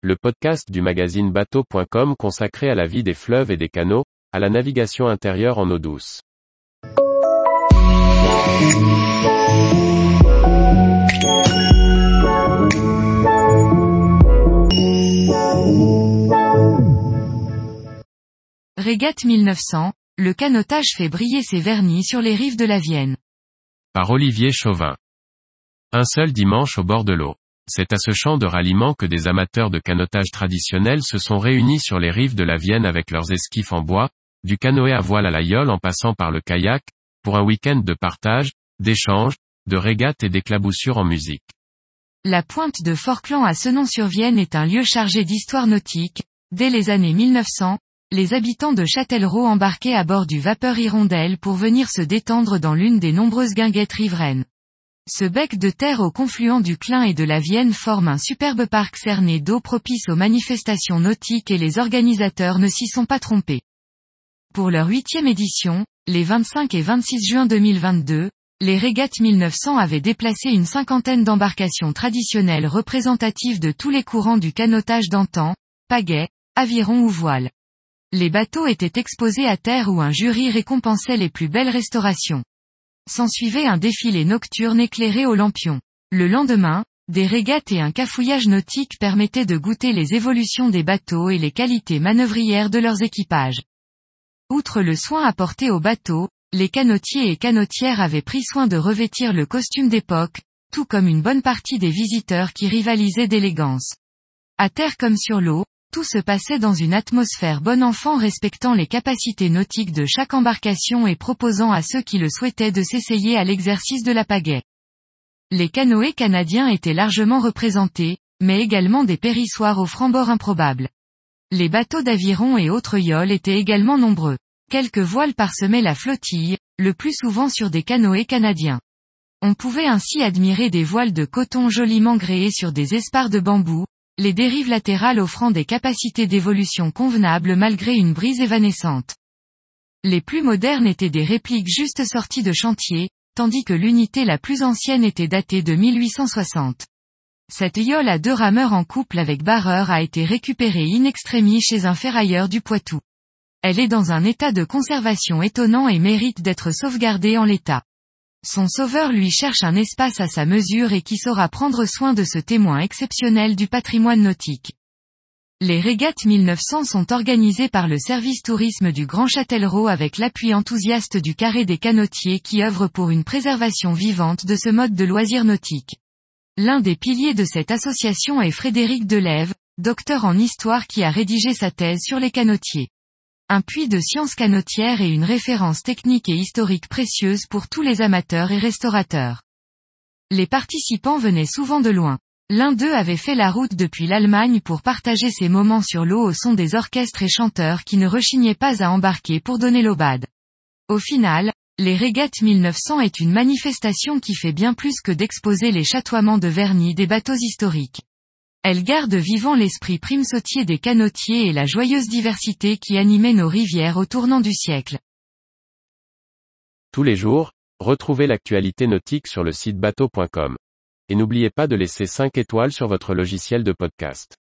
le podcast du magazine bateau.com consacré à la vie des fleuves et des canaux, à la navigation intérieure en eau douce. Régate 1900, le canotage fait briller ses vernis sur les rives de la Vienne. Par Olivier Chauvin. Un seul dimanche au bord de l'eau. C'est à ce champ de ralliement que des amateurs de canotage traditionnel se sont réunis sur les rives de la Vienne avec leurs esquifs en bois, du canoë à voile à la yole en passant par le kayak, pour un week-end de partage, d'échange, de régate et d'éclaboussure en musique. La pointe de Forclans à Senon-sur-Vienne est un lieu chargé d'histoire nautique. Dès les années 1900, les habitants de Châtellerault embarquaient à bord du vapeur Hirondelle pour venir se détendre dans l'une des nombreuses guinguettes riveraines. Ce bec de terre au confluent du Clin et de la Vienne forme un superbe parc cerné d'eau propice aux manifestations nautiques et les organisateurs ne s'y sont pas trompés. Pour leur huitième édition, les 25 et 26 juin 2022, les régates 1900 avaient déplacé une cinquantaine d'embarcations traditionnelles représentatives de tous les courants du canotage d'antan, pagaie, aviron ou voile. Les bateaux étaient exposés à terre où un jury récompensait les plus belles restaurations. S'ensuivait un défilé nocturne éclairé aux lampions. Le lendemain, des régates et un cafouillage nautique permettaient de goûter les évolutions des bateaux et les qualités manœuvrières de leurs équipages. Outre le soin apporté aux bateaux, les canotiers et canotières avaient pris soin de revêtir le costume d'époque, tout comme une bonne partie des visiteurs qui rivalisaient d'élégance. À terre comme sur l'eau, tout se passait dans une atmosphère bon enfant respectant les capacités nautiques de chaque embarcation et proposant à ceux qui le souhaitaient de s'essayer à l'exercice de la pagaie. Les canoës canadiens étaient largement représentés, mais également des périssoirs aux francs-bords improbables. Les bateaux d'aviron et autres yoles étaient également nombreux. Quelques voiles parsemaient la flottille, le plus souvent sur des canoës canadiens. On pouvait ainsi admirer des voiles de coton joliment gréées sur des espars de bambou, les dérives latérales offrant des capacités d'évolution convenables malgré une brise évanescente. Les plus modernes étaient des répliques juste sorties de chantier, tandis que l'unité la plus ancienne était datée de 1860. Cette yole à deux rameurs en couple avec barreur a été récupérée in extremis chez un ferrailleur du Poitou. Elle est dans un état de conservation étonnant et mérite d'être sauvegardée en l'état. Son sauveur lui cherche un espace à sa mesure et qui saura prendre soin de ce témoin exceptionnel du patrimoine nautique. Les régates 1900 sont organisées par le service tourisme du Grand Châtellerault avec l'appui enthousiaste du carré des canotiers qui œuvre pour une préservation vivante de ce mode de loisir nautique. L'un des piliers de cette association est Frédéric Delève, docteur en histoire qui a rédigé sa thèse sur les canotiers un puits de sciences canotières et une référence technique et historique précieuse pour tous les amateurs et restaurateurs. Les participants venaient souvent de loin. L'un d'eux avait fait la route depuis l'Allemagne pour partager ses moments sur l'eau au son des orchestres et chanteurs qui ne rechignaient pas à embarquer pour donner l'aubade. Au final, les régates 1900 est une manifestation qui fait bien plus que d'exposer les chatoiements de vernis des bateaux historiques. Elle garde vivant l'esprit prime-sautier des canotiers et la joyeuse diversité qui animait nos rivières au tournant du siècle. Tous les jours, retrouvez l'actualité nautique sur le site bateau.com. Et n'oubliez pas de laisser 5 étoiles sur votre logiciel de podcast.